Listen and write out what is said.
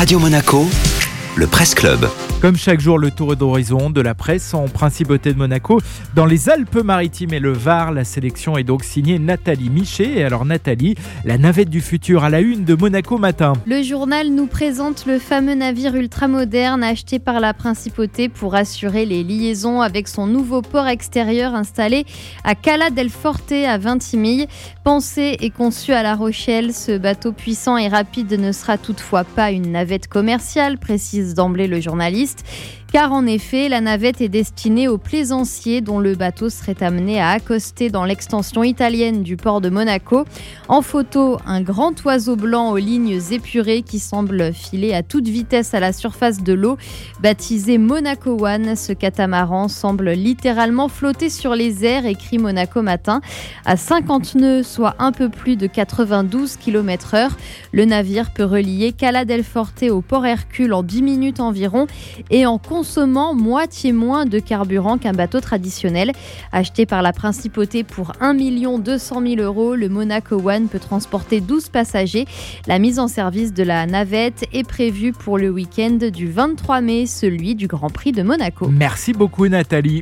Radio Monaco, le Presse Club. Comme chaque jour, le tour d'horizon de la presse en principauté de Monaco. Dans les Alpes-Maritimes et le Var, la sélection est donc signée Nathalie Michet. Et alors Nathalie, la navette du futur à la une de Monaco Matin. Le journal nous présente le fameux navire ultramoderne acheté par la principauté pour assurer les liaisons avec son nouveau port extérieur installé à Cala del Forte à Vintimille. Pensé et conçu à La Rochelle, ce bateau puissant et rapide ne sera toutefois pas une navette commerciale, précise d'emblée le journaliste car en effet, la navette est destinée aux plaisanciers dont le bateau serait amené à accoster dans l'extension italienne du port de Monaco. En photo, un grand oiseau blanc aux lignes épurées qui semble filer à toute vitesse à la surface de l'eau. Baptisé Monaco One, ce catamaran semble littéralement flotter sur les airs, écrit Monaco Matin. À 50 nœuds, soit un peu plus de 92 km/h, le navire peut relier Cala del Forte au port Hercule en 10 minutes environ et en consommant moitié moins de carburant qu'un bateau traditionnel. Acheté par la principauté pour 1 200 000 euros, le Monaco One peut transporter 12 passagers. La mise en service de la navette est prévue pour le week-end du 23 mai, celui du Grand Prix de Monaco. Merci beaucoup Nathalie.